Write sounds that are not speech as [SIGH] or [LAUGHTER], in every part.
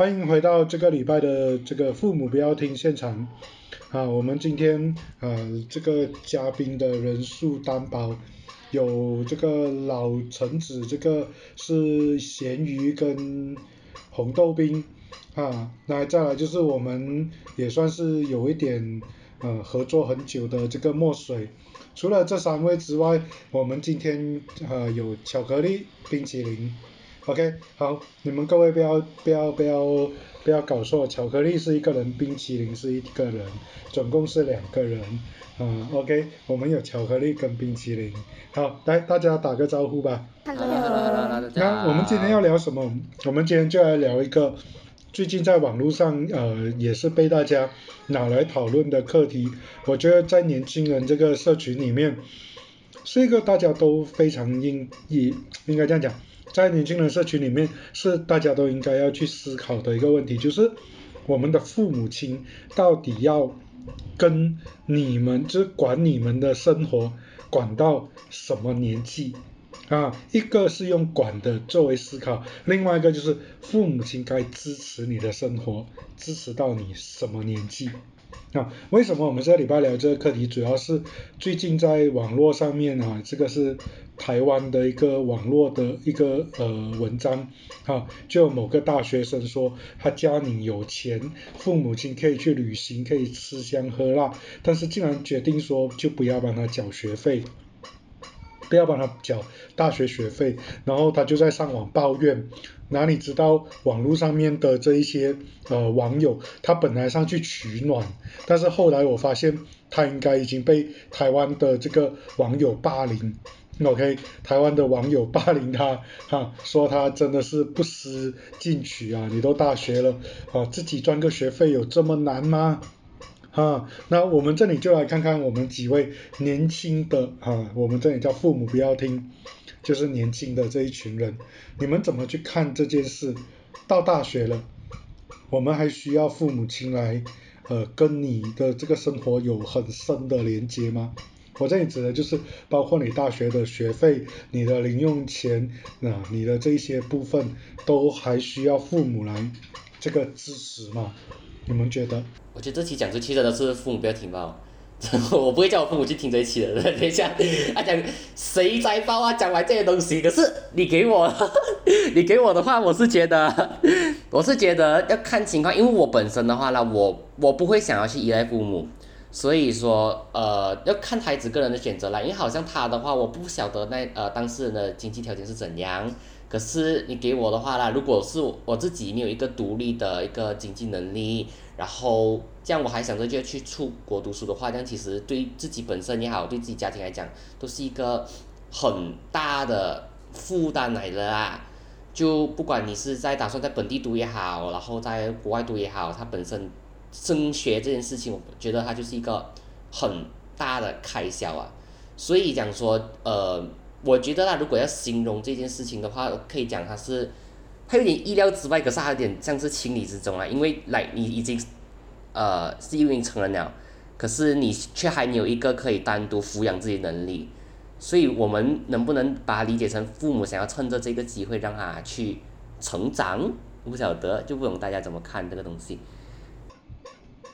欢迎回到这个礼拜的这个父母不要听现场啊，我们今天呃这个嘉宾的人数担保有这个老橙子，这个是咸鱼跟红豆冰啊，那再来就是我们也算是有一点呃合作很久的这个墨水。除了这三位之外，我们今天呃有巧克力冰淇淋。OK，好，你们各位不要不要不要不要搞错，巧克力是一个人，冰淇淋是一个人，总共是两个人，嗯，OK，我们有巧克力跟冰淇淋，好，来大家打个招呼吧。Hello，那我们今天要聊什么？我们今天就来聊一个最近在网络上呃也是被大家拿来讨论的课题，我觉得在年轻人这个社群里面是一个大家都非常应应应该这样讲。在年轻人社群里面，是大家都应该要去思考的一个问题，就是我们的父母亲到底要跟你们，就是管你们的生活，管到什么年纪啊？一个是用管的作为思考，另外一个就是父母亲该支持你的生活，支持到你什么年纪？啊，[LAUGHS] 为什么我们这个礼拜聊这个课题？主要是最近在网络上面啊，这个是台湾的一个网络的一个呃文章啊，就某个大学生说他家里有钱，父母亲可以去旅行，可以吃香喝辣，但是竟然决定说就不要帮他缴学费。不要帮他缴大学学费，然后他就在上网抱怨，哪里知道网络上面的这一些呃网友，他本来上去取暖，但是后来我发现他应该已经被台湾的这个网友霸凌，OK，台湾的网友霸凌他，哈，说他真的是不思进取啊，你都大学了，啊，自己赚个学费有这么难吗？啊，那我们这里就来看看我们几位年轻的啊，我们这里叫父母不要听，就是年轻的这一群人，你们怎么去看这件事？到大学了，我们还需要父母亲来呃跟你的这个生活有很深的连接吗？我这里指的就是包括你大学的学费、你的零用钱啊、你的这一些部分，都还需要父母来这个支持吗？你们觉得？我觉得这期讲出去真的是父母不要听吧，[LAUGHS] 我不会叫我父母去听这一期的。等一下，他讲谁在报啊？讲完这些东西，可是你给我，[LAUGHS] 你给我的话，我是觉得，我是觉得要看情况，因为我本身的话呢，我我不会想要去依赖父母，所以说呃要看孩子个人的选择啦。因为好像他的话，我不晓得那呃当事人的经济条件是怎样。可是你给我的话啦，如果是我自己没有一个独立的一个经济能力，然后这样我还想着就去出国读书的话，这样其实对自己本身也好，对自己家庭来讲，都是一个很大的负担来的啦。就不管你是在打算在本地读也好，然后在国外读也好，它本身升学这件事情，我觉得它就是一个很大的开销啊。所以讲说，呃。我觉得啦，如果要形容这件事情的话，可以讲它是，它有点意料之外，可是它有点像是情理之中啊。因为来你已经，呃，是因为成人了，可是你却还没有一个可以单独抚养自己能力，所以我们能不能把它理解成父母想要趁着这个机会让他去成长？不晓得，就不懂大家怎么看这个东西。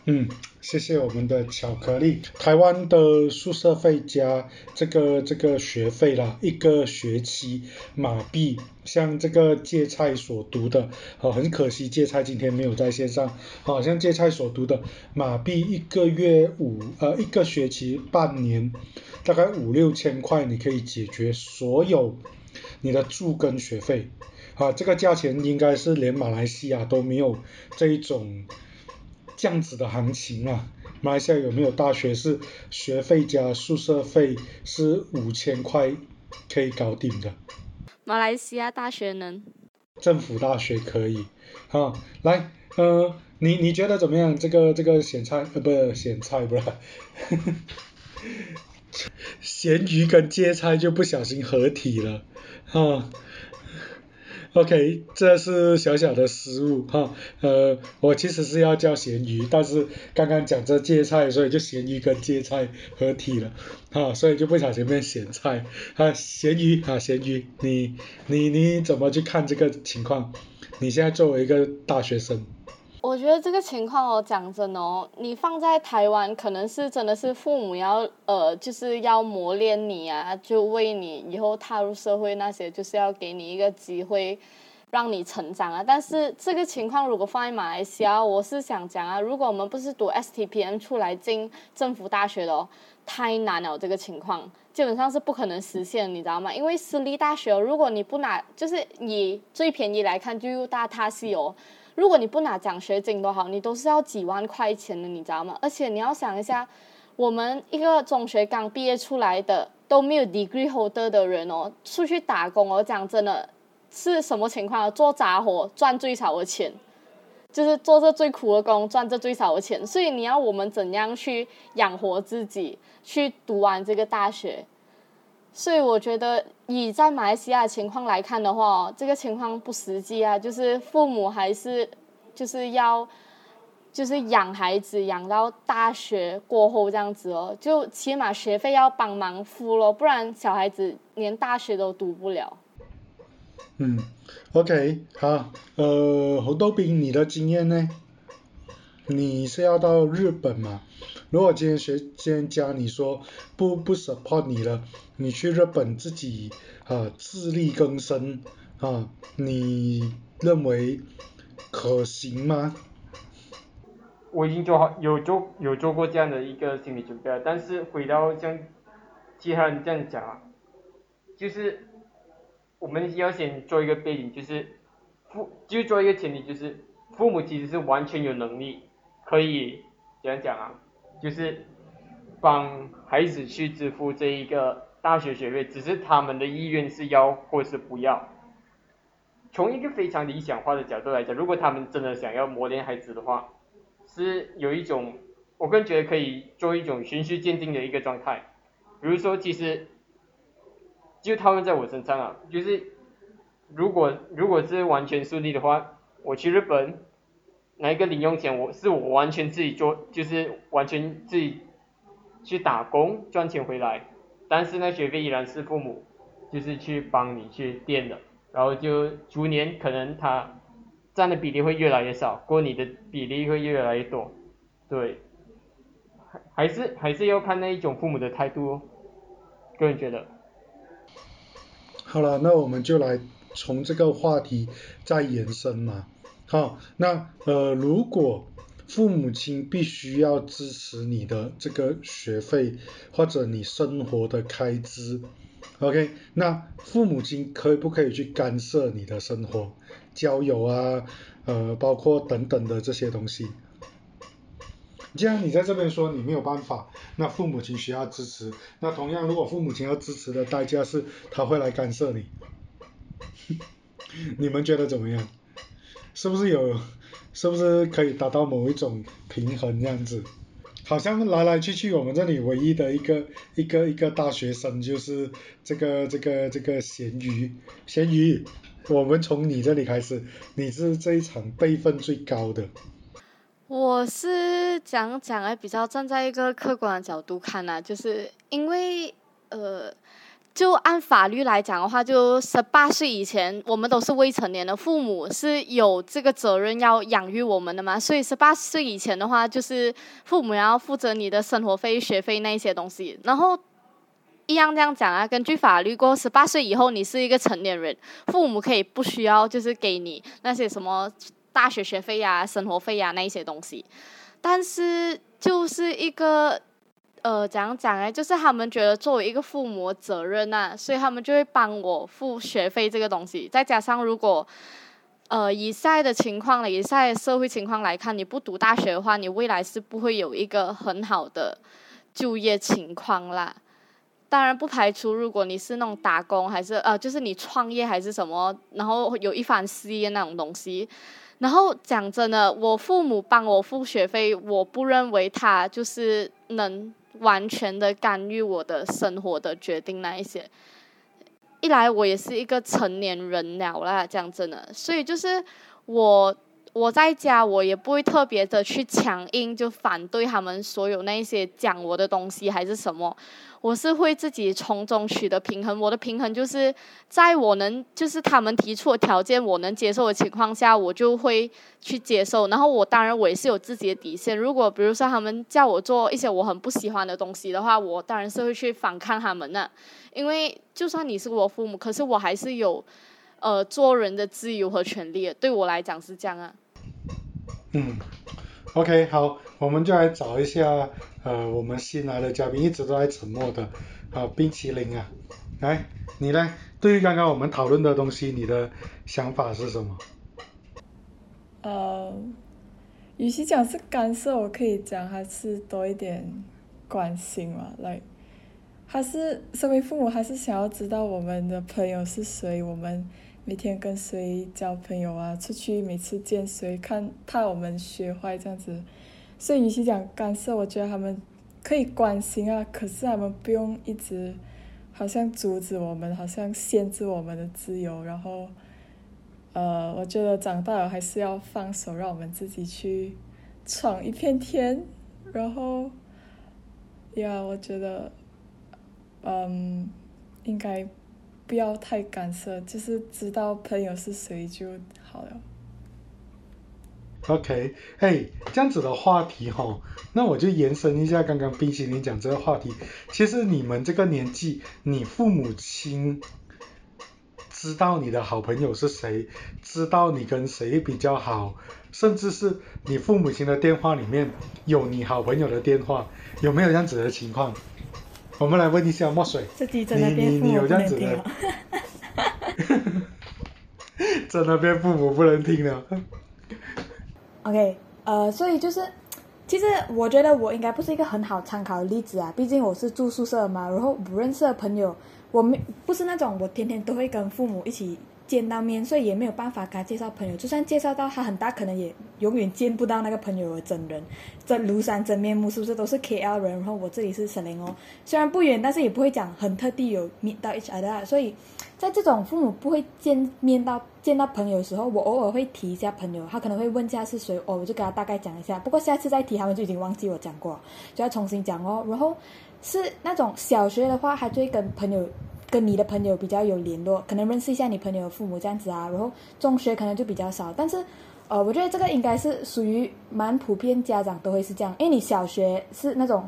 嗯，谢谢我们的巧克力。台湾的宿舍费加这个这个学费啦，一个学期马币，像这个芥菜所读的，哦、很可惜芥菜今天没有在线上，好、像芥菜所读的马币一个月五呃一个学期半年，大概五六千块，你可以解决所有你的住跟学费，啊，这个价钱应该是连马来西亚都没有这一种。这样子的行情啊，马来西亚有没有大学是学费加宿舍费是五千块可以搞定的？马来西亚大学能？政府大学可以，啊，来，呃，你你觉得怎么样？这个这个咸菜呃不是咸菜不是，[LAUGHS] 咸鱼跟芥菜就不小心合体了，啊。OK，这是小小的失误哈，呃，我其实是要叫咸鱼，但是刚刚讲这芥菜，所以就咸鱼跟芥菜合体了，哈，所以就不小心变咸菜，啊，咸鱼啊，咸鱼，你你你怎么去看这个情况？你现在作为一个大学生，我觉得这个情况哦，讲真的哦，你放在台湾，可能是真的是父母要呃，就是要磨练你啊，就为你以后踏入社会那些，就是要给你一个机会，让你成长啊。但是这个情况如果放在马来西亚，我是想讲啊，如果我们不是读 STPM 出来进政府大学的哦，太难了，这个情况基本上是不可能实现，你知道吗？因为私立大学，如果你不拿，就是以最便宜来看，就大塔西哦。如果你不拿奖学金都好，你都是要几万块钱的，你知道吗？而且你要想一下，我们一个中学刚毕业出来的都没有 degree holder 的人哦，出去打工哦，讲真的是什么情况？做杂活赚最少的钱，就是做这最苦的工赚这最少的钱。所以你要我们怎样去养活自己，去读完这个大学？所以我觉得，以在马来西亚的情况来看的话，这个情况不实际啊。就是父母还是就是要，就是养孩子养到大学过后这样子哦，就起码学费要帮忙付咯，不然小孩子连大学都读不了。嗯，OK，好，呃，侯豆兵，你的经验呢？你是要到日本吗？如果今天学今天教你说不不 support 你了，你去日本自己啊自力更生啊，你认为可行吗？我已经做好有做有做过这样的一个心理准备了，但是回到像其他人这样讲啊，就是我们要先做一个背景，就是父就做一个前提，就是父母其实是完全有能力。可以怎样讲啊？就是帮孩子去支付这一个大学学费，只是他们的意愿是要或是不要。从一个非常理想化的角度来讲，如果他们真的想要磨练孩子的话，是有一种，我个人觉得可以做一种循序渐进的一个状态。比如说，其实就套用在我身上啊，就是如果如果是完全顺利的话，我去日本。拿一个零用钱，我是我完全自己做，就是完全自己去打工赚钱回来，但是那，学费依然是父母就是去帮你去垫的，然后就逐年可能他占的比例会越来越少，过你的比例会越来越多，对，还是还是要看那一种父母的态度哦，个人觉得。好了，那我们就来从这个话题再延伸嘛。好，那呃，如果父母亲必须要支持你的这个学费或者你生活的开支，OK，那父母亲可以不可以去干涉你的生活、交友啊，呃，包括等等的这些东西？既然你在这边说你没有办法，那父母亲需要支持，那同样如果父母亲要支持的代价是他会来干涉你，[LAUGHS] 你们觉得怎么样？是不是有，是不是可以达到某一种平衡这样子？好像来来去去，我们这里唯一的一个一个一个大学生就是这个这个这个咸鱼，咸鱼，我们从你这里开始，你是这一场辈分最高的。我是讲讲来比较站在一个客观的角度看呐，就是因为呃。就按法律来讲的话，就十八岁以前，我们都是未成年的，父母是有这个责任要养育我们的嘛。所以十八岁以前的话，就是父母要负责你的生活费、学费那一些东西。然后一样这样讲啊，根据法律，过十八岁以后，你是一个成年人，父母可以不需要就是给你那些什么大学学费呀、生活费呀那一些东西。但是就是一个。呃，怎样讲呢？就是他们觉得作为一个父母责任呐，所以他们就会帮我付学费这个东西。再加上如果，呃，以现在的情况了，以现在社会情况来看，你不读大学的话，你未来是不会有一个很好的就业情况啦。当然不排除如果你是那种打工，还是呃，就是你创业还是什么，然后有一番事业那种东西。然后讲真的，我父母帮我付学费，我不认为他就是能。完全的干预我的生活的决定那一些，一来我也是一个成年人了啦，讲真的，所以就是我我在家我也不会特别的去强硬，就反对他们所有那些讲我的东西还是什么。我是会自己从中取得平衡，我的平衡就是在我能，就是他们提出的条件我能接受的情况下，我就会去接受。然后我当然我也是有自己的底线，如果比如说他们叫我做一些我很不喜欢的东西的话，我当然是会去反抗他们的。因为就算你是我父母，可是我还是有呃做人的自由和权利，对我来讲是这样啊。嗯，OK，好，我们就来找一下。呃，我们新来的嘉宾一直都在沉默的，啊，冰淇淋啊，来，你呢？对于刚刚我们讨论的东西，你的想法是什么？呃，与其讲是干涉，我可以讲还是多一点关心嘛，来，还是身为父母，还是想要知道我们的朋友是谁，我们每天跟谁交朋友啊，出去每次见谁，看怕我们学坏这样子。所以，与其讲干涉，我觉得他们可以关心啊，可是他们不用一直好像阻止我们，好像限制我们的自由。然后，呃，我觉得长大了还是要放手，让我们自己去闯一片天。然后，呀，我觉得，嗯，应该不要太干涉，就是知道朋友是谁就好了。OK，嘿，这样子的话题哈，那我就延伸一下刚刚冰淇淋讲这个话题。其实你们这个年纪，你父母亲知道你的好朋友是谁，知道你跟谁比较好，甚至是你父母亲的电话里面有你好朋友的电话，有没有这样子的情况？我们来问一下墨水，你你你有这样子的？真的变父母不能听了。[LAUGHS] OK，呃，所以就是，其实我觉得我应该不是一个很好参考的例子啊，毕竟我是住宿舍嘛，然后不认识的朋友，我没不是那种我天天都会跟父母一起见到面，所以也没有办法给他介绍朋友，就算介绍到他，很大可能也永远见不到那个朋友的真人，真庐山真面目，是不是都是 KL 人？然后我这里是沈林哦，虽然不远，但是也不会讲很特地有 meet 到一起的，所以。在这种父母不会见面到见到朋友的时候，我偶尔会提一下朋友，他可能会问一下是谁，哦，我就给他大概讲一下。不过下次再提，他们就已经忘记我讲过，就要重新讲哦。然后是那种小学的话，还会跟朋友、跟你的朋友比较有联络，可能认识一下你朋友的父母这样子啊。然后中学可能就比较少，但是呃，我觉得这个应该是属于蛮普遍，家长都会是这样，因为你小学是那种。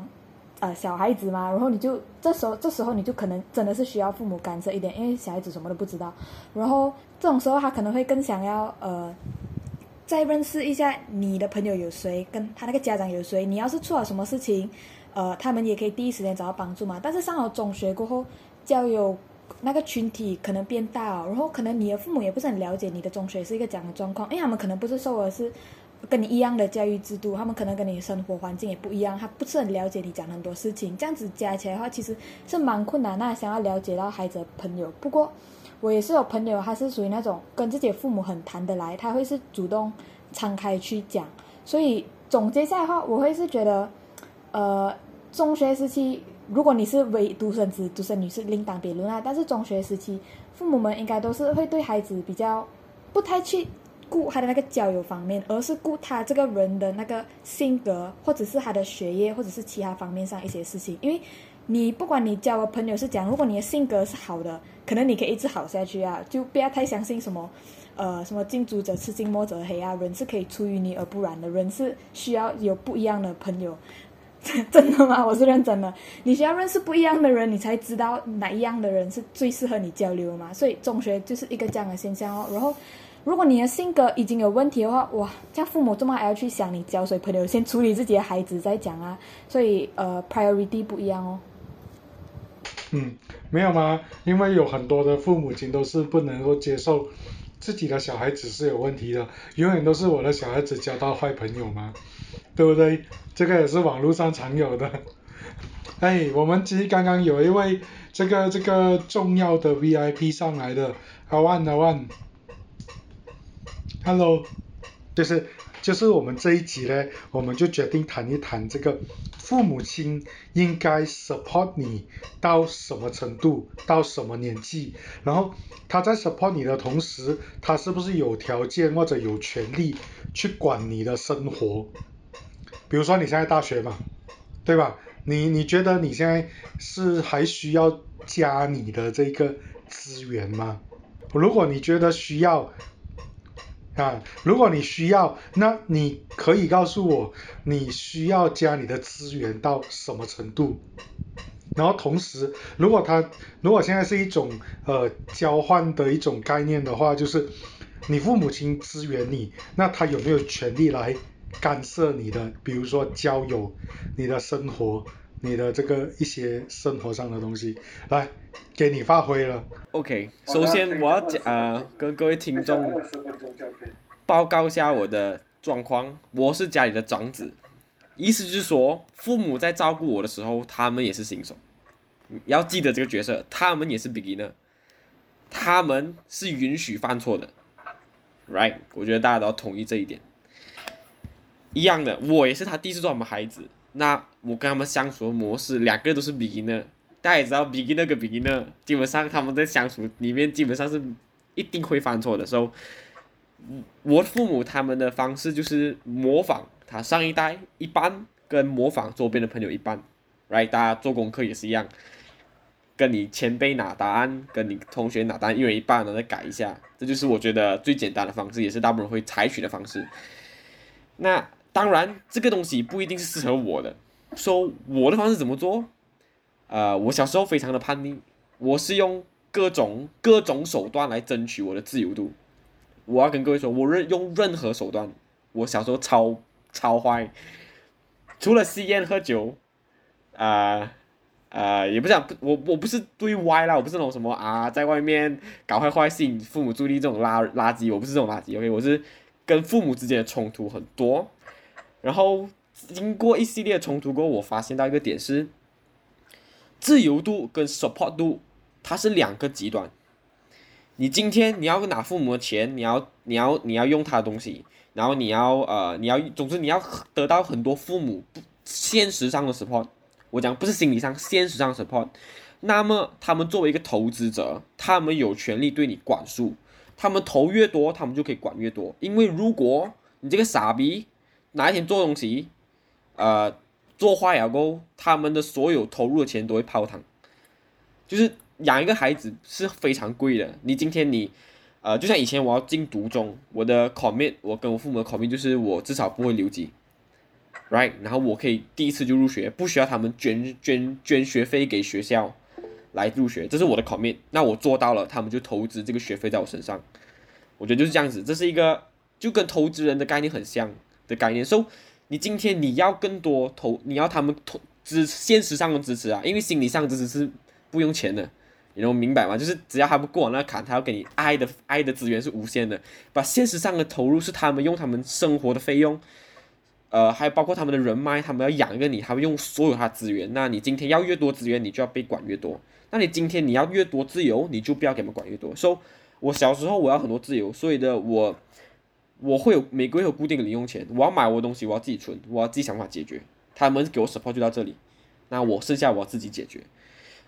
呃，小孩子嘛，然后你就这时候，这时候你就可能真的是需要父母干涉一点，因为小孩子什么都不知道。然后这种时候，他可能会更想要呃，再认识一下你的朋友有谁，跟他那个家长有谁。你要是出了什么事情，呃，他们也可以第一时间找到帮助嘛。但是上了中学过后，交友那个群体可能变大哦，然后可能你的父母也不是很了解你的中学是一个怎样的状况，因为他们可能不是受的是。跟你一样的教育制度，他们可能跟你生活环境也不一样，他不是很了解你讲很多事情，这样子加起来的话，其实是蛮困难。那想要了解到孩子的朋友，不过我也是有朋友，他是属于那种跟自己的父母很谈得来，他会是主动敞开去讲。所以总结下来的话，我会是觉得，呃，中学时期，如果你是唯独生子、独生女是另当别论啊。但是中学时期，父母们应该都是会对孩子比较不太去。顾他的那个交友方面，而是顾他这个人的那个性格，或者是他的学业，或者是其他方面上一些事情。因为，你不管你交的朋友是讲，如果你的性格是好的，可能你可以一直好下去啊。就不要太相信什么，呃，什么近朱者赤，近墨者黑啊。人是可以出淤泥而不染的，人是需要有不一样的朋友。[LAUGHS] 真的吗？我是认真的。你需要认识不一样的人，你才知道哪一样的人是最适合你交流嘛。所以中学就是一个这样的现象哦。然后。如果你的性格已经有问题的话，哇，这样父母这么还要去想你交谁朋友，先处理自己的孩子再讲啊。所以呃，priority 不一样哦。嗯，没有吗？因为有很多的父母亲都是不能够接受自己的小孩子是有问题的，永远都是我的小孩子交到坏朋友吗？对不对？这个也是网络上常有的。哎，我们其实刚刚有一位这个这个重要的 VIP 上来的，阿万阿万。Hello，就是就是我们这一集呢，我们就决定谈一谈这个父母亲应该 support 你到什么程度，到什么年纪，然后他在 support 你的同时，他是不是有条件或者有权利去管你的生活？比如说你现在大学嘛，对吧？你你觉得你现在是还需要加你的这个资源吗？如果你觉得需要，啊，如果你需要，那你可以告诉我你需要加你的资源到什么程度？然后同时，如果他如果现在是一种呃交换的一种概念的话，就是你父母亲支援你，那他有没有权利来干涉你的，比如说交友、你的生活、你的这个一些生活上的东西？来，给你发挥了。OK，首先我要讲呃跟各位听众报告一下我的状况，我是家里的长子，意思就是说父母在照顾我的时候，他们也是新手，要记得这个角色，他们也是 beginner，他们是允许犯错的，right？我觉得大家都要同意这一点。一样的，我也是他第一次做我们孩子，那我跟他们相处的模式，两个都是 beginner。大家也知道，beginner 跟 beginner，基本上他们在相处里面基本上是一定会犯错的。时候，我父母他们的方式就是模仿他上一代一般，跟模仿周边的朋友一般，right？大家做功课也是一样，跟你前辈拿答案，跟你同学拿答案一人一半，然后再改一下，这就是我觉得最简单的方式，也是大部分人会采取的方式。那当然，这个东西不一定是适合我的。说我的方式怎么做？呃，我小时候非常的叛逆，我是用各种各种手段来争取我的自由度。我要跟各位说，我任用任何手段，我小时候超超坏，除了吸烟喝酒，啊、呃，也不讲，我我不是对歪啦，我不是那种什么啊，在外面搞坏坏吸引父母注意力这种垃垃圾，我不是这种垃圾，OK，我是跟父母之间的冲突很多，然后经过一系列冲突过后，我发现到一个点是，自由度跟 support 度它是两个极端。你今天你要拿父母的钱，你要你要你要用他的东西，然后你要呃你要总之你要得到很多父母不现实上的 support。我讲不是心理上，现实上 support。那么他们作为一个投资者，他们有权利对你管束，他们投越多，他们就可以管越多。因为如果你这个傻逼哪一天做东西，呃，做坏了过后，他们的所有投入的钱都会泡汤。就是养一个孩子是非常贵的。你今天你，呃，就像以前我要进读中，我的 commit，我跟我父母的 commit 就是我至少不会留级，right？然后我可以第一次就入学，不需要他们捐捐捐学费给学校来入学，这是我的 commit。那我做到了，他们就投资这个学费在我身上。我觉得就是这样子，这是一个就跟投资人的概念很像的概念。So，你今天你要更多投，你要他们投支现实上的支持啊，因为心理上支持是不用钱的，你能明白吗？就是只要他们过往那个坎，他要给你爱的爱的资源是无限的，把现实上的投入是他们用他们生活的费用，呃，还有包括他们的人脉，他们要养一个你，他们用所有他资源。那你今天要越多资源，你就要被管越多。那你今天你要越多自由，你就不要给他们管越多。So，我小时候我要很多自由，所以的我我会有每个月有固定的零用钱，我要买我的东西，我要自己存，我要自己想办法解决。他们给我 support 就到这里，那我剩下我要自己解决。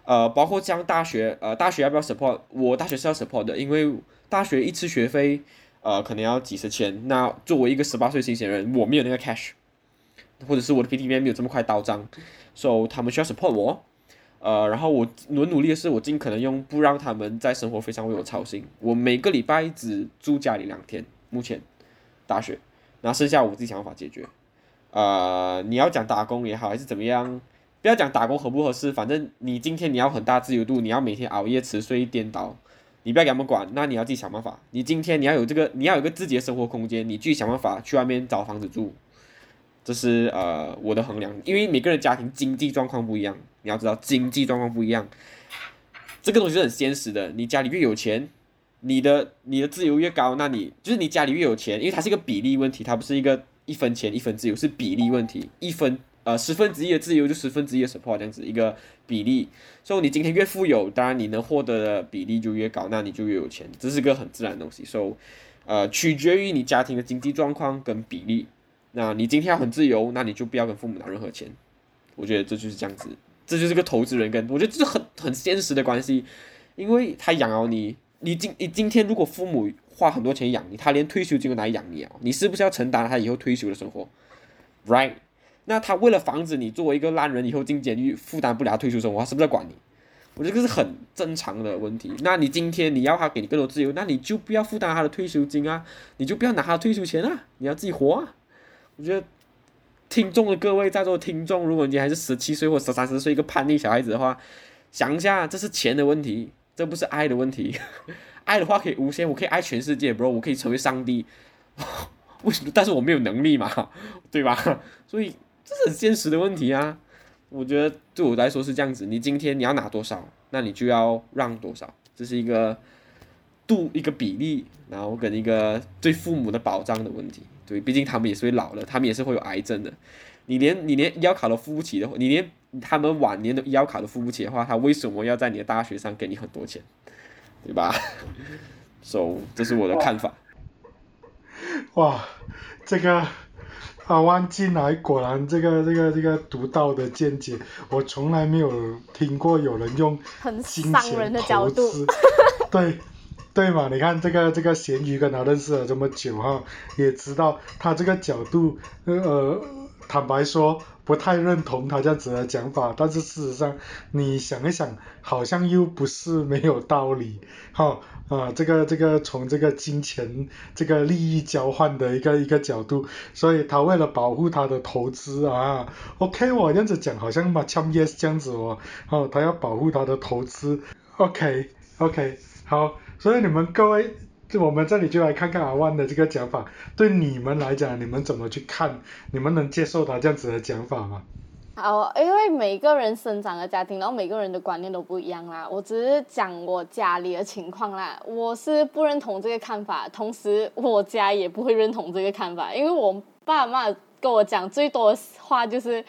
呃，包括像大学，呃，大学要不要 support？我大学是要 support 的，因为大学一次学费，呃，可能要几十千。那作为一个十八岁新鲜人，我没有那个 cash，或者是我的 PTB 没有这么快到账，so 他们需要 support 我。呃，然后我我努力的是，我尽可能用不让他们在生活费上为我操心。我每个礼拜只住家里两天，目前大学，然后剩下我自己想办法解决。呃，你要讲打工也好，还是怎么样，不要讲打工合不合适，反正你今天你要很大自由度，你要每天熬夜、迟睡、颠倒，你不要给他们管，那你要自己想办法。你今天你要有这个，你要有个自己的生活空间，你自己想办法去外面找房子住。这是呃我的衡量，因为每个人家庭经济状况不一样，你要知道经济状况不一样，这个东西是很现实的。你家里越有钱，你的你的自由越高，那你就是你家里越有钱，因为它是一个比例问题，它不是一个一分钱一分自由，是比例问题，一分呃十分之一的自由就十分之一的 support 这样子一个比例。所以你今天越富有，当然你能获得的比例就越高，那你就越有钱，这是个很自然的东西。所以呃，取决于你家庭的经济状况跟比例。那你今天要很自由，那你就不要跟父母拿任何钱。我觉得这就是这样子，这就是个投资人跟我觉得这是很很现实的关系，因为他养了你，你今你今天如果父母花很多钱养你，他连退休金都拿来养你啊，你是不是要承担他以后退休的生活？Right？那他为了防止你作为一个烂人以后进监狱负担不了退休生活，他是不是在管你？我觉得这是很正常的问题。那你今天你要他给你更多自由，那你就不要负担他的退休金啊，你就不要拿他退休钱啊，你要自己活啊。我觉得听众的各位在座听众，如果你还是十七岁或十三十岁一个叛逆小孩子的话，想一下，这是钱的问题，这不是爱的问题。[LAUGHS] 爱的话可以无限，我可以爱全世界，bro，我可以成为上帝。[LAUGHS] 为什么？但是我没有能力嘛，对吧？所以这是很现实的问题啊。我觉得对我来说是这样子，你今天你要拿多少，那你就要让多少，这是一个度一个比例，然后跟一个对父母的保障的问题。对，毕竟他们也是会老了，他们也是会有癌症的。你连你连医药卡都付不起的话，你连他们晚年的医药卡都付不起的话，他为什么要在你的大学上给你很多钱？对吧？So，这是我的看法。哇，这个阿万进来果然这个这个这个独到的见解，我从来没有听过有人用很金伤人钱投的角度资，[LAUGHS] 对。对嘛？你看这个这个咸鱼跟他认识了这么久哈，也知道他这个角度，呃，坦白说不太认同他这样子的讲法，但是事实上你想一想，好像又不是没有道理，哈啊，这个这个从这个金钱这个利益交换的一个一个角度，所以他为了保护他的投资啊，OK 我这样子讲好像嘛像 yes 这样子哦，哦他要保护他的投资，OK OK 好。所以你们各位，我们这里就来看看阿万的这个讲法，对你们来讲，你们怎么去看？你们能接受他这样子的讲法吗？好，因为每个人生长的家庭，然后每个人的观念都不一样啦。我只是讲我家里的情况啦，我是不认同这个看法，同时我家也不会认同这个看法，因为我爸妈跟我讲最多的话就是，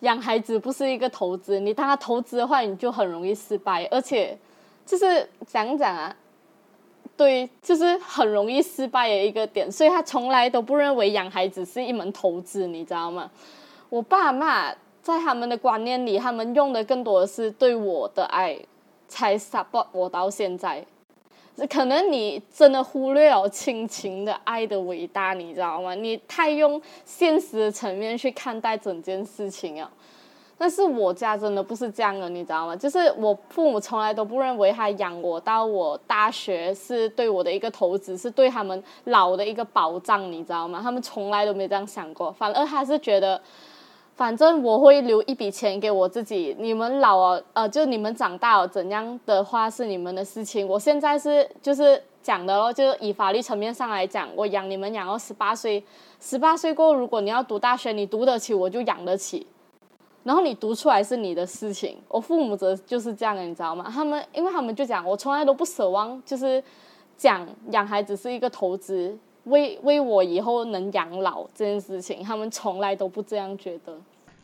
养孩子不是一个投资，你当他投资的话，你就很容易失败，而且就是讲讲啊。对，就是很容易失败的一个点，所以他从来都不认为养孩子是一门投资，你知道吗？我爸妈在他们的观念里，他们用的更多的是对我的爱，才 support 我到现在。可能你真的忽略了亲情的爱的伟大，你知道吗？你太用现实的层面去看待整件事情了。但是我家真的不是这样的，你知道吗？就是我父母从来都不认为他养我到我大学是对我的一个投资，是对他们老的一个保障，你知道吗？他们从来都没这样想过，反而他是觉得，反正我会留一笔钱给我自己，你们老了，呃，就你们长大了怎样的话是你们的事情。我现在是就是讲的咯，就是以法律层面上来讲，我养你们养到十八岁，十八岁过，如果你要读大学，你读得起，我就养得起。然后你读出来是你的事情，我父母则就是这样的，你知道吗？他们因为他们就讲，我从来都不奢望，就是讲养孩子是一个投资，为为我以后能养老这件事情，他们从来都不这样觉得。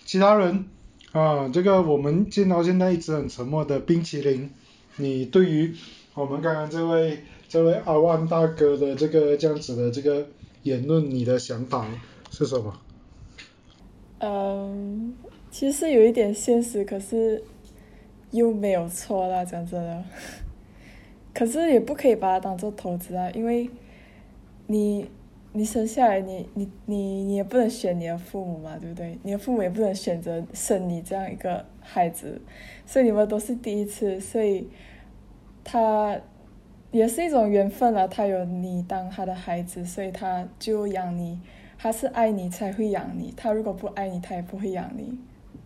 其他人啊，这个我们见到现在一直很沉默的冰淇淋，你对于我们刚刚这位这位阿万大哥的这个这样子的这个言论，你的想法是什么？嗯。其实有一点现实，可是又没有错啦，讲真的。[LAUGHS] 可是也不可以把它当做投资啊，因为你你生下来，你你你你也不能选你的父母嘛，对不对？你的父母也不能选择生你这样一个孩子，所以你们都是第一次，所以他也是一种缘分啊。他有你当他的孩子，所以他就养你。他是爱你才会养你，他如果不爱你，他也不会养你。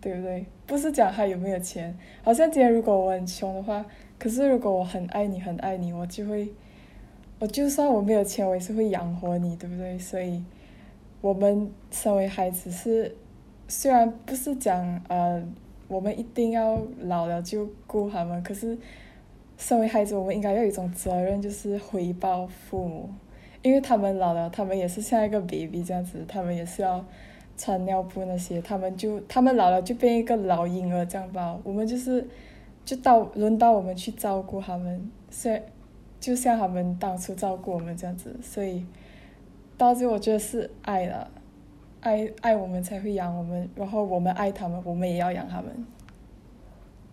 对不对？不是讲他有没有钱，好像今天如果我很穷的话，可是如果我很爱你，很爱你，我就会，我就算我没有钱，我也是会养活你，对不对？所以，我们身为孩子是，虽然不是讲呃，我们一定要老了就顾他们，可是，身为孩子，我们应该要有一种责任，就是回报父母，因为他们老了，他们也是像一个 baby 这样子，他们也是要。穿尿布那些，他们就他们老了就变一个老婴儿这样吧。我们就是，就到轮到我们去照顾他们，所以，就像他们当初照顾我们这样子，所以到最后我觉得是爱了，爱爱我们才会养我们，然后我们爱他们，我们也要养他们。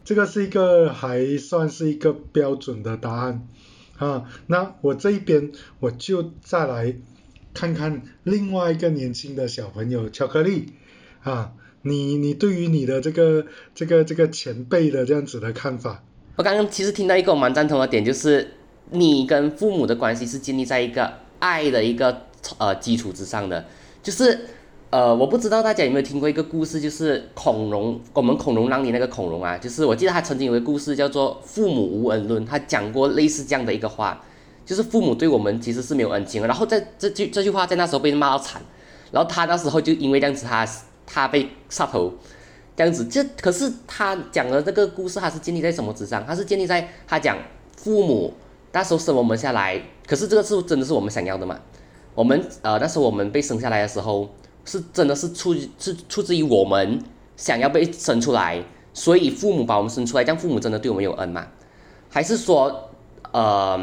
这个是一个还算是一个标准的答案啊。那我这一边我就再来看看另外一个年轻的小朋友巧克力啊，你你对于你的这个这个这个前辈的这样子的看法？我刚刚其实听到一个我蛮赞同的点，就是你跟父母的关系是建立在一个爱的一个呃基础之上的，就是呃我不知道大家有没有听过一个故事，就是孔融，我们孔融让梨那个孔融啊，就是我记得他曾经有个故事叫做父母无恩论，他讲过类似这样的一个话，就是父母对我们其实是没有恩情，然后在这句这句话在那时候被骂到惨，然后他那时候就因为这样子他他被杀头。这样子，这可是他讲的这个故事，他是建立在什么之上？他是建立在他讲父母那时候生我们下来，可是这个是真的是我们想要的嘛？我们呃那时候我们被生下来的时候，是真的是出是出自于我们想要被生出来，所以父母把我们生出来，这样父母真的对我们有恩吗？还是说，呃，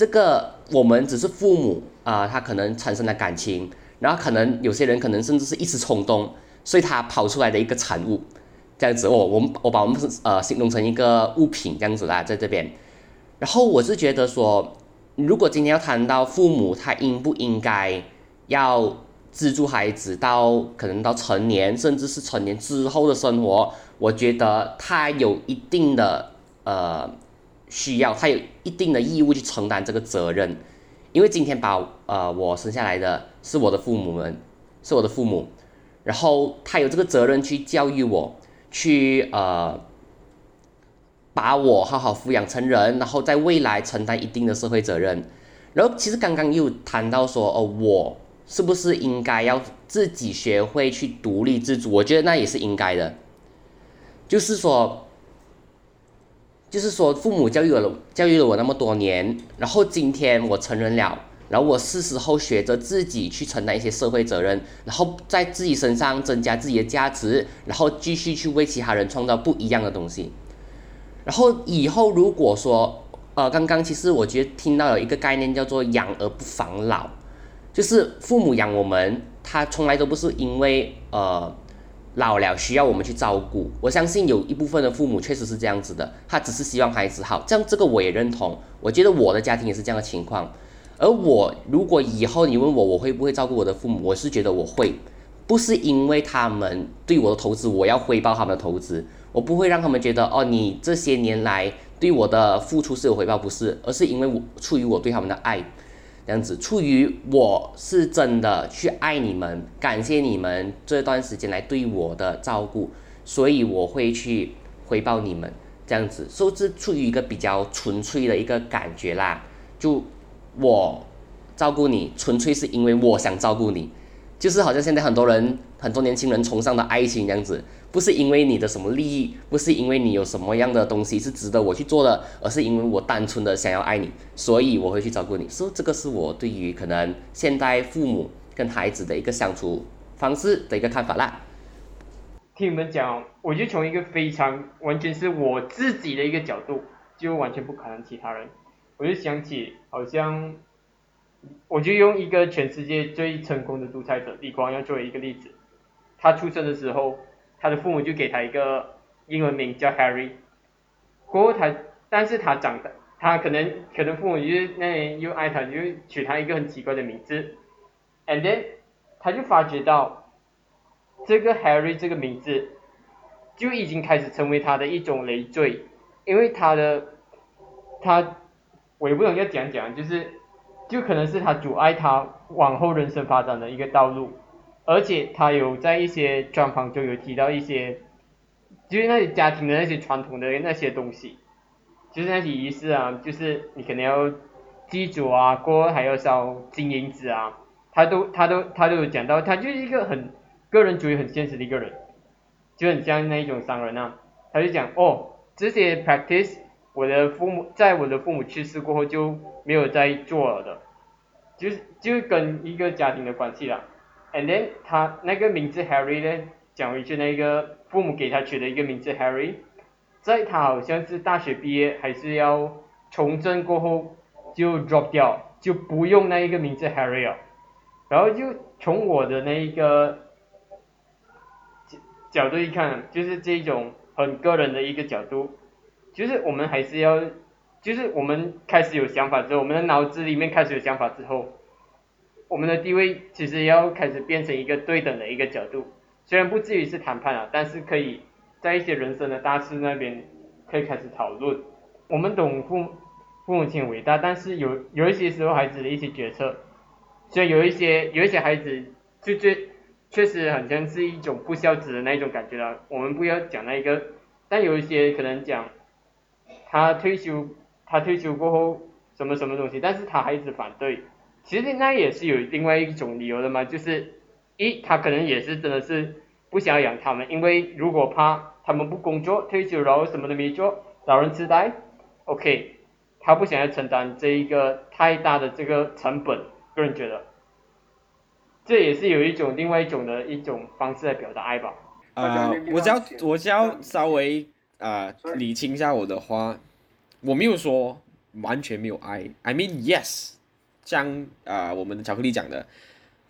这个我们只是父母啊，他可能产生了感情，然后可能有些人可能甚至是一时冲动。所以他跑出来的一个产物，这样子哦，我们我把我们呃形容成一个物品这样子啦，在这边。然后我是觉得说，如果今天要谈到父母他应不应该要资助孩子到可能到成年，甚至是成年之后的生活，我觉得他有一定的呃需要，他有一定的义务去承担这个责任，因为今天把呃我生下来的是我的父母们，是我的父母。然后他有这个责任去教育我，去呃把我好好抚养成人，然后在未来承担一定的社会责任。然后其实刚刚又谈到说，哦，我是不是应该要自己学会去独立自主？我觉得那也是应该的。就是说，就是说父母教育了教育了我那么多年，然后今天我成人了。然后我是时候学着自己去承担一些社会责任，然后在自己身上增加自己的价值，然后继续去为其他人创造不一样的东西。然后以后如果说，呃，刚刚其实我觉得听到有一个概念叫做养而不防老，就是父母养我们，他从来都不是因为呃老了需要我们去照顾。我相信有一部分的父母确实是这样子的，他只是希望孩子好，这样这个我也认同。我觉得我的家庭也是这样的情况。而我如果以后你问我我会不会照顾我的父母，我是觉得我会，不是因为他们对我的投资，我要回报他们的投资，我不会让他们觉得哦，你这些年来对我的付出是有回报，不是，而是因为我出于我对他们的爱，这样子，出于我是真的去爱你们，感谢你们这段时间来对我的照顾，所以我会去回报你们，这样子，说是出于一个比较纯粹的一个感觉啦，就。我照顾你，纯粹是因为我想照顾你，就是好像现在很多人、很多年轻人崇尚的爱情这样子，不是因为你的什么利益，不是因为你有什么样的东西是值得我去做的，而是因为我单纯的想要爱你，所以我会去照顾你。所以这个是我对于可能现代父母跟孩子的一个相处方式的一个看法啦。听你们讲，我就从一个非常完全是我自己的一个角度，就完全不可能其他人。我就想起，好像，我就用一个全世界最成功的独裁者李光耀作为一个例子。他出生的时候，他的父母就给他一个英文名叫 Harry。过后他，但是他长大，他可能可能父母就是那又爱他，就取他一个很奇怪的名字。And then，他就发觉到，这个 Harry 这个名字，就已经开始成为他的一种累赘，因为他的，他。我也不能要讲讲，就是，就可能是他阻碍他往后人生发展的一个道路，而且他有在一些专访中有提到一些，就是那些家庭的那些传统的那些东西，就是那些仪式啊，就是你可能要祭祖啊，过还要烧金银纸啊，他都他都他都有讲到，他就是一个很个人主义很现实的一个人，就很像那一种商人啊，他就讲哦这些 practice。我的父母在我的父母去世过后就没有再做了的，就是就跟一个家庭的关系了。And then 他那个名字 Harry 呢，讲回去那个父母给他取的一个名字 Harry，在他好像是大学毕业还是要从政过后就 drop 掉，就不用那一个名字 Harry 了。然后就从我的那一个角角度一看，就是这种很个人的一个角度，就是我们还是要，就是我们开始有想法之后，我们的脑子里面开始有想法之后，我们的地位其实要开始变成一个对等的一个角度，虽然不至于是谈判啊，但是可以在一些人生的大事那边可以开始讨论。我们懂父父母亲伟大，但是有有一些时候孩子的一些决策。所以有一些有一些孩子就确确实很像是一种不孝子的那一种感觉了。我们不要讲那一个，但有一些可能讲他退休，他退休过后什么什么东西，但是他孩子反对，其实那也是有另外一种理由的嘛，就是一他可能也是真的是不想养他们，因为如果怕他们不工作退休然后什么都没做，老人痴呆，OK，他不想要承担这一个太大的这个成本。个人觉得，这也是有一种另外一种的一种方式来表达爱吧。呃，我只要我只要稍微呃理清一下我的话，我没有说完全没有爱，I mean yes，像啊我们的巧克力讲的，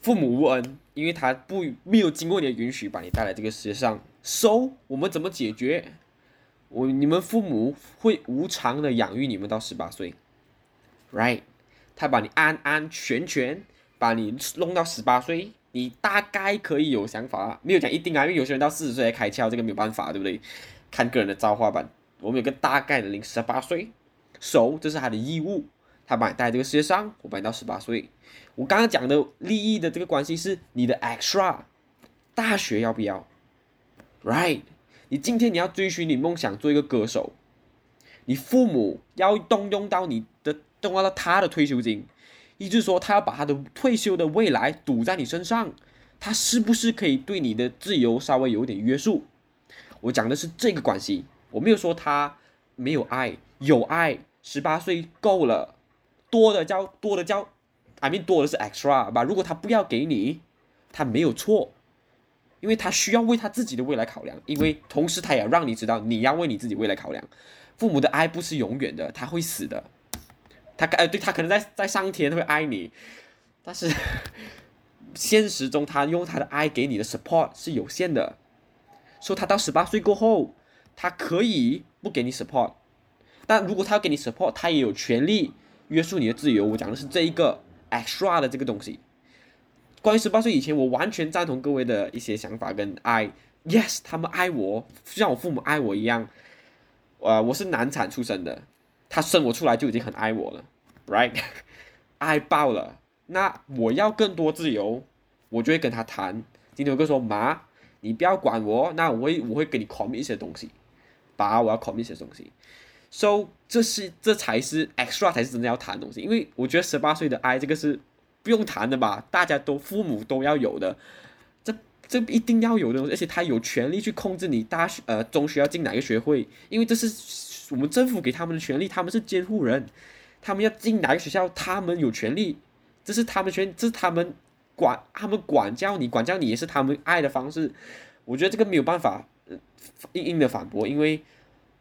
父母无恩，因为他不没有经过你的允许把你带来这个世界上，so 我们怎么解决？我你们父母会无偿的养育你们到十八岁，right？他把你安安全全把你弄到十八岁，你大概可以有想法，没有讲一定啊，因为有些人到四十岁才开窍，这个没有办法，对不对？看个人的造化吧。我们有个大概的零，十八岁，熟，这是他的义务，他把你带这个世界上，我把你到十八岁。我刚刚讲的利益的这个关系是你的 extra，大学要不要？Right？你今天你要追寻你梦想，做一个歌手，你父母要动用到你的。动用到他的退休金，也就是说，他要把他的退休的未来赌在你身上，他是不是可以对你的自由稍微有点约束？我讲的是这个关系，我没有说他没有爱，有爱，十八岁够了，多的叫多的叫，I mean 多的是 extra 吧？如果他不要给你，他没有错，因为他需要为他自己的未来考量，因为同时他也让你知道你要为你自己未来考量。父母的爱不是永远的，他会死的。他呃，对他可能在在上天会爱你，但是 [LAUGHS] 现实中他用他的爱给你的 support 是有限的。说他到十八岁过后，他可以不给你 support，但如果他要给你 support，他也有权利约束你的自由。我讲的是这一个 extra 的这个东西。关于十八岁以前，我完全赞同各位的一些想法跟爱。Yes，他们爱我，就像我父母爱我一样。呃，我是难产出生的。他生我出来就已经很爱我了，right？[LAUGHS] 爱爆了。那我要更多自由，我就会跟他谈。今天我跟说妈，你不要管我，那我会我会给你 commit 一些东西，爸，我要 commit 一些东西。So 这是这才是 extra 才是真的要谈的东西，因为我觉得十八岁的爱这个是不用谈的吧，大家都父母都要有的，这这一定要有的，而且他有权利去控制你大学呃中学要进哪个学会，因为这是。我们政府给他们的权利，他们是监护人，他们要进哪个学校，他们有权利，这是他们权，这是他们管，他们管教你，管教你也是他们爱的方式。我觉得这个没有办法硬硬的反驳，因为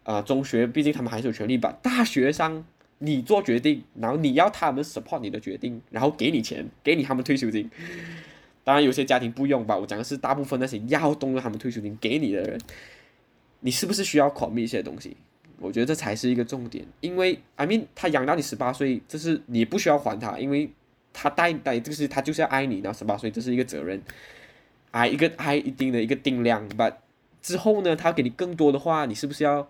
啊，中学毕竟他们还是有权利吧。大学生你做决定，然后你要他们 support 你的决定，然后给你钱，给你他们退休金。当然有些家庭不用吧，我讲的是大部分那些要动用他们退休金给你的人，你是不是需要考虑一些东西？我觉得这才是一个重点，因为 I mean 他养到你十八岁，这是你不需要还他，因为他带带就是他就是要爱你到十八岁，这是一个责任，爱一个爱一定的一个定量，but 之后呢，他给你更多的话，你是不是要，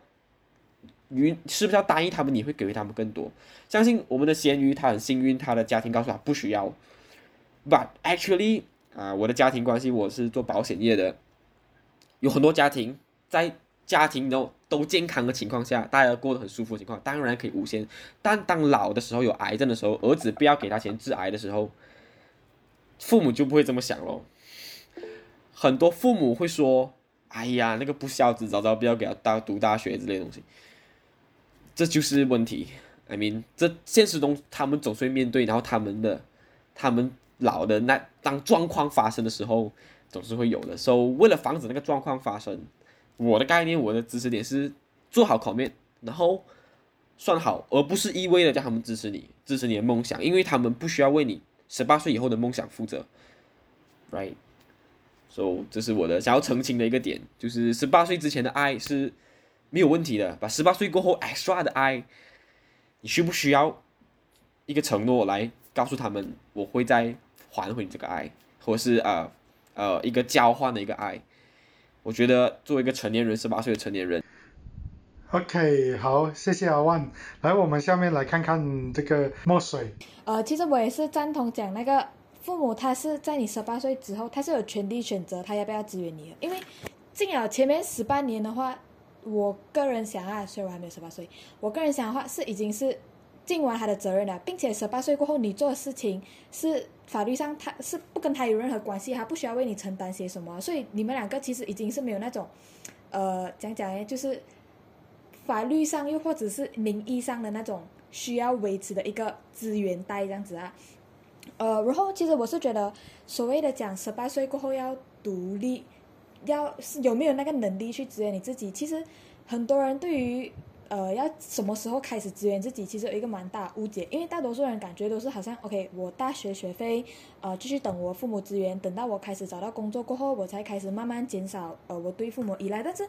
你是不是要答应他们，你会给予他们更多？相信我们的咸鱼，他很幸运，他的家庭告诉他不需要，but actually 啊，我的家庭关系，我是做保险业的，有很多家庭在。家庭都都健康的情况下，大家过得很舒服的情况，当然可以无限。但当老的时候有癌症的时候，儿子不要给他钱治癌的时候，父母就不会这么想咯。很多父母会说：“哎呀，那个不孝子，早早不要给他大读大学之类东西。”这就是问题。I mean，这现实中他们总是会面对，然后他们的他们老的那当状况发生的时候，总是会有的。所以为了防止那个状况发生。我的概念，我的知识点是做好考面，然后算好，而不是一味的叫他们支持你，支持你的梦想，因为他们不需要为你十八岁以后的梦想负责，right？所以这是我的想要澄清的一个点，就是十八岁之前的爱是没有问题的，把十八岁过后 extra 的爱，你需不需要一个承诺来告诉他们，我会再还回你这个爱，或是呃呃一个交换的一个爱？我觉得作为一个成年人，十八岁的成年人。OK，好，谢谢阿万。来，我们下面来看看这个墨水。呃，其实我也是赞同讲那个父母，他是在你十八岁之后，他是有权利选择他要不要支援你的。因为进了前面十八年的话，我个人想啊，虽然我还没有十八岁，我个人想的话是已经是尽完他的责任了，并且十八岁过后你做的事情是法律上他是不跟他有任何关系，他不需要为你承担些什么，所以你们两个其实已经是没有那种，呃，讲讲呢，就是法律上又或者是名义上的那种需要维持的一个资源带这样子啊。呃，然后其实我是觉得，所谓的讲十八岁过后要独立，要是有没有那个能力去支援你自己，其实很多人对于呃要什么时候开始支援自己，其实有一个蛮大误解，因为大多数人感觉都是好像 OK，我大学学费呃继续等我父母支援，等到我开始找到工作过后，我才开始慢慢减少呃我对父母依赖，但是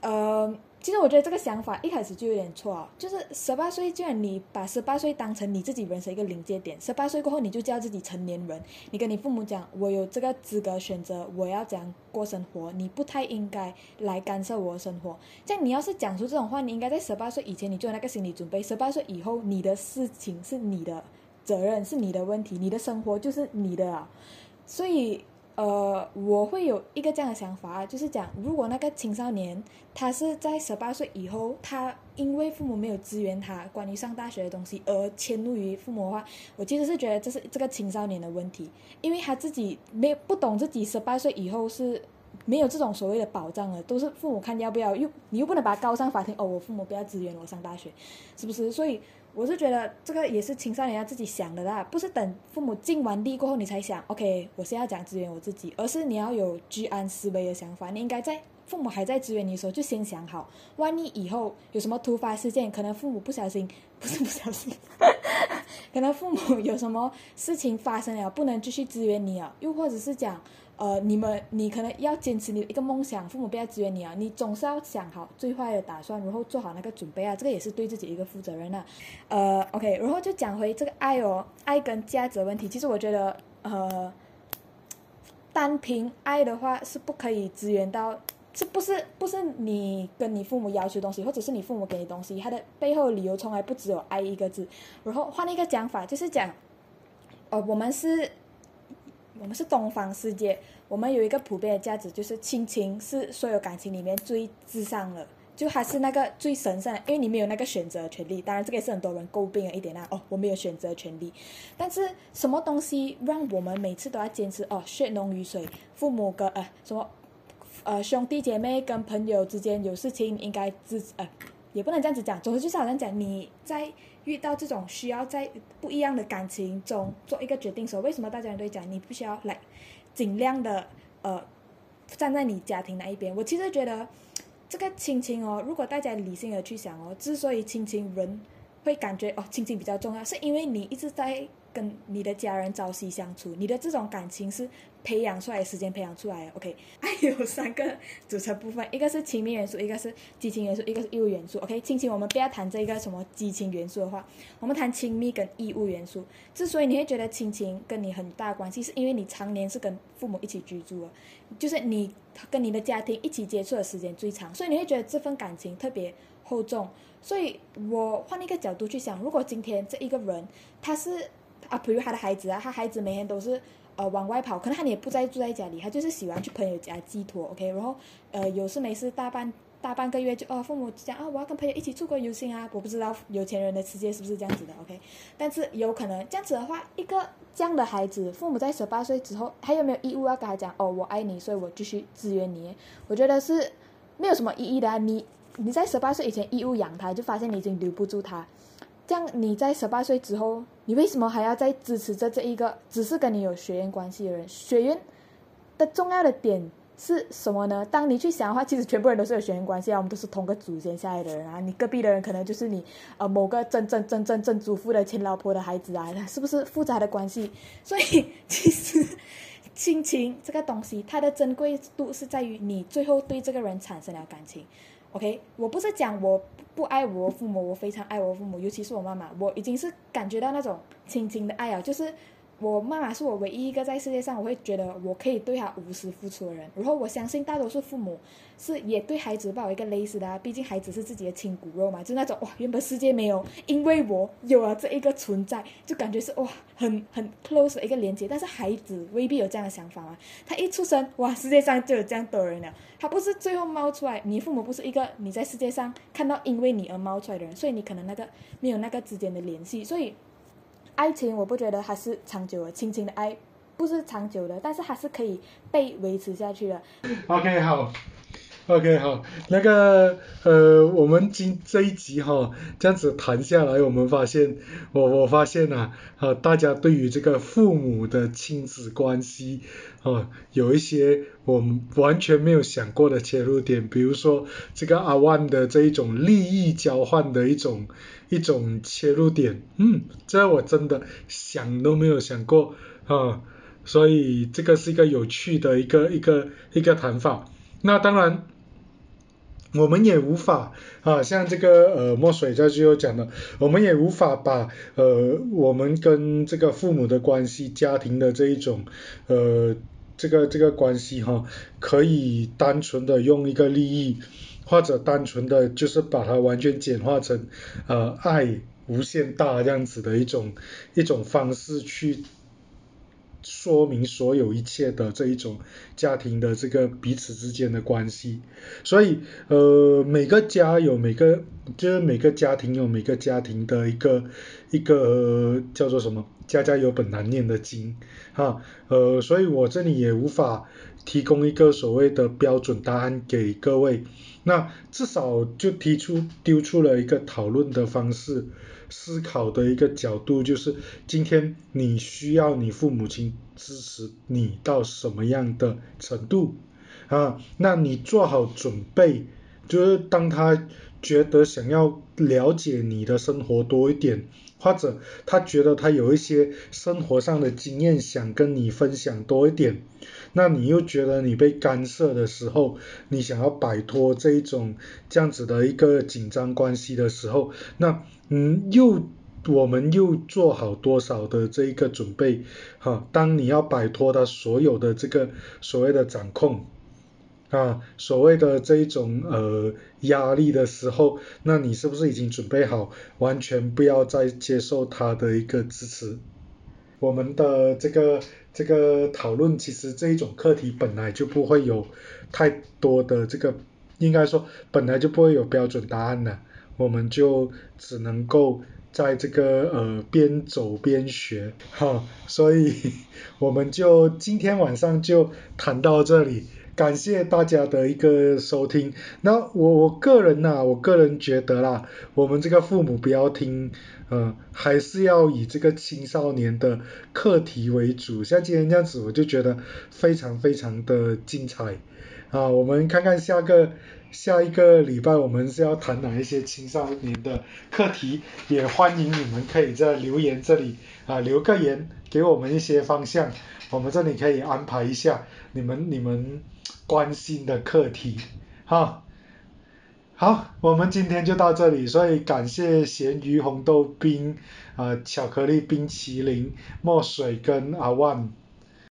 呃。其实我觉得这个想法一开始就有点错啊，就是十八岁，既然你把十八岁当成你自己人生一个临界点，十八岁过后你就叫自己成年人，你跟你父母讲，我有这个资格选择我要怎样过生活，你不太应该来干涉我的生活。这样你要是讲出这种话，你应该在十八岁以前你就有那个心理准备，十八岁以后你的事情是你的责任，是你的问题，你的生活就是你的啊，所以。呃，我会有一个这样的想法，就是讲，如果那个青少年他是在十八岁以后，他因为父母没有支援他关于上大学的东西而迁怒于父母的话，我其实是觉得这是这个青少年的问题，因为他自己没不懂自己十八岁以后是没有这种所谓的保障的，都是父母看要不要，又你又不能把他告上法庭，哦，我父母不要支援我上大学，是不是？所以。我是觉得这个也是青少年要自己想的啦，不是等父母尽完力过后你才想，OK，我是要讲支援我自己，而是你要有居安思危的想法。你应该在父母还在支援你的时候就先想好，万一以后有什么突发事件，可能父母不小心，不是不小心，[LAUGHS] 可能父母有什么事情发生了，不能继续支援你了，又或者是讲。呃，你们你可能要坚持你一个梦想，父母不要支援你啊，你总是要想好最坏的打算，然后做好那个准备啊，这个也是对自己一个负责任啊。呃，OK，然后就讲回这个爱哦，爱跟价值问题，其实我觉得呃，单凭爱的话是不可以支援到，是不是不是你跟你父母要求东西，或者是你父母给你东西，它的背后理由从来不只有爱一个字。然后换一个讲法，就是讲，呃，我们是。我们是东方世界，我们有一个普遍的价值，就是亲情是所有感情里面最至上的，就还是那个最神圣的，因为你没有那个选择权利。当然，这个也是很多人诟病的一点啊。哦，我没有选择权利，但是什么东西让我们每次都要坚持？哦，血浓于水，父母跟呃什么呃兄弟姐妹跟朋友之间有事情应该支呃，也不能这样子讲，总之就是好像讲你在。遇到这种需要在不一样的感情中做一个决定时候，为什么大家都讲你不需要来尽量的呃站在你家庭那一边？我其实觉得这个亲情哦，如果大家理性的去想哦，之所以亲情人会感觉哦亲情比较重要，是因为你一直在跟你的家人朝夕相处，你的这种感情是。培养出来时间培养出来的，OK，[LAUGHS] 爱有三个组成部分，一个是亲密元素，一个是激情元素，一个是义务元素，OK，亲情我们不要谈这一个什么激情元素的话，我们谈亲密跟义务元素。之所以你会觉得亲情跟你很大关系，是因为你常年是跟父母一起居住，就是你跟你的家庭一起接触的时间最长，所以你会觉得这份感情特别厚重。所以我换一个角度去想，如果今天这一个人他是啊，比如他的孩子啊，他孩子每天都是。呃，往外跑，可能他也不再住在家里，他就是喜欢去朋友家寄托，OK，然后呃有事没事大半大半个月就哦父母讲啊我要跟朋友一起出国游行啊，我不知道有钱人的世界是不是这样子的，OK，但是有可能这样子的话，一个这样的孩子，父母在十八岁之后还有没有义务要跟他讲哦我爱你，所以我继续支援你？我觉得是没有什么意义的啊，你你在十八岁以前义务养他，就发现你已经留不住他。这样你在十八岁之后，你为什么还要再支持着这一个只是跟你有血缘关系的人？血缘的重要的点是什么呢？当你去想的话，其实全部人都是有血缘关系啊，我们都是同个祖先下来的人啊。你隔壁的人可能就是你呃某个真真真真正祖父的亲老婆的孩子啊，是不是复杂的关系？所以 [LAUGHS] 其实亲情这个东西，它的珍贵度是在于你最后对这个人产生了感情。OK，我不是讲我不爱我父母，我非常爱我父母，尤其是我妈妈，我已经是感觉到那种亲情的爱啊，就是。我妈妈是我唯一一个在世界上我会觉得我可以对她无私付出的人。然后我相信大多数父母是也对孩子抱有一个类似的，啊毕竟孩子是自己的亲骨肉嘛，就那种哇，原本世界没有，因为我有了这一个存在，就感觉是哇，很很 close 的一个连接。但是孩子未必有这样的想法啊，他一出生哇，世界上就有这样多人了，他不是最后冒出来，你父母不是一个你在世界上看到因为你而冒出来的人，所以你可能那个没有那个之间的联系，所以。爱情我不觉得它是长久的，亲情的爱不是长久的，但是它是可以被维持下去的。OK 好，OK 好，那个呃，我们今这一集哈，这样子谈下来，我们发现，我我发现呐，呃，大家对于这个父母的亲子关系，哦，有一些我们完全没有想过的切入点，比如说这个阿万的这一种利益交换的一种。一种切入点，嗯，这我真的想都没有想过啊，所以这个是一个有趣的一个一个一个谈法。那当然，我们也无法啊，像这个呃墨水在最后讲的，我们也无法把呃我们跟这个父母的关系、家庭的这一种呃这个这个关系哈，可以单纯的用一个利益。或者单纯的就是把它完全简化成，呃，爱无限大这样子的一种一种方式去说明所有一切的这一种家庭的这个彼此之间的关系。所以，呃，每个家有每个，就是每个家庭有每个家庭的一个一个叫做什么？家家有本难念的经，哈，呃，所以我这里也无法提供一个所谓的标准答案给各位。那至少就提出丢出了一个讨论的方式，思考的一个角度，就是今天你需要你父母亲支持你到什么样的程度啊？那你做好准备，就是当他觉得想要了解你的生活多一点，或者他觉得他有一些生活上的经验想跟你分享多一点。那你又觉得你被干涉的时候，你想要摆脱这一种这样子的一个紧张关系的时候，那嗯又我们又做好多少的这一个准备哈？当你要摆脱他所有的这个所谓的掌控啊，所谓的这一种呃压力的时候，那你是不是已经准备好完全不要再接受他的一个支持？我们的这个。这个讨论其实这一种课题本来就不会有太多的这个，应该说本来就不会有标准答案的，我们就只能够在这个呃边走边学哈，所以我们就今天晚上就谈到这里。感谢大家的一个收听。那我我个人呐，我个人觉得啦，我们这个父母不要听，呃，还是要以这个青少年的课题为主。像今天这样子，我就觉得非常非常的精彩。啊，我们看看下个下一个礼拜我们是要谈哪一些青少年的课题，也欢迎你们可以在留言这里啊留个言，给我们一些方向，我们这里可以安排一下你们你们。关心的课题，哈，好，我们今天就到这里，所以感谢咸鱼红豆冰，呃，巧克力冰淇淋，墨水跟阿万。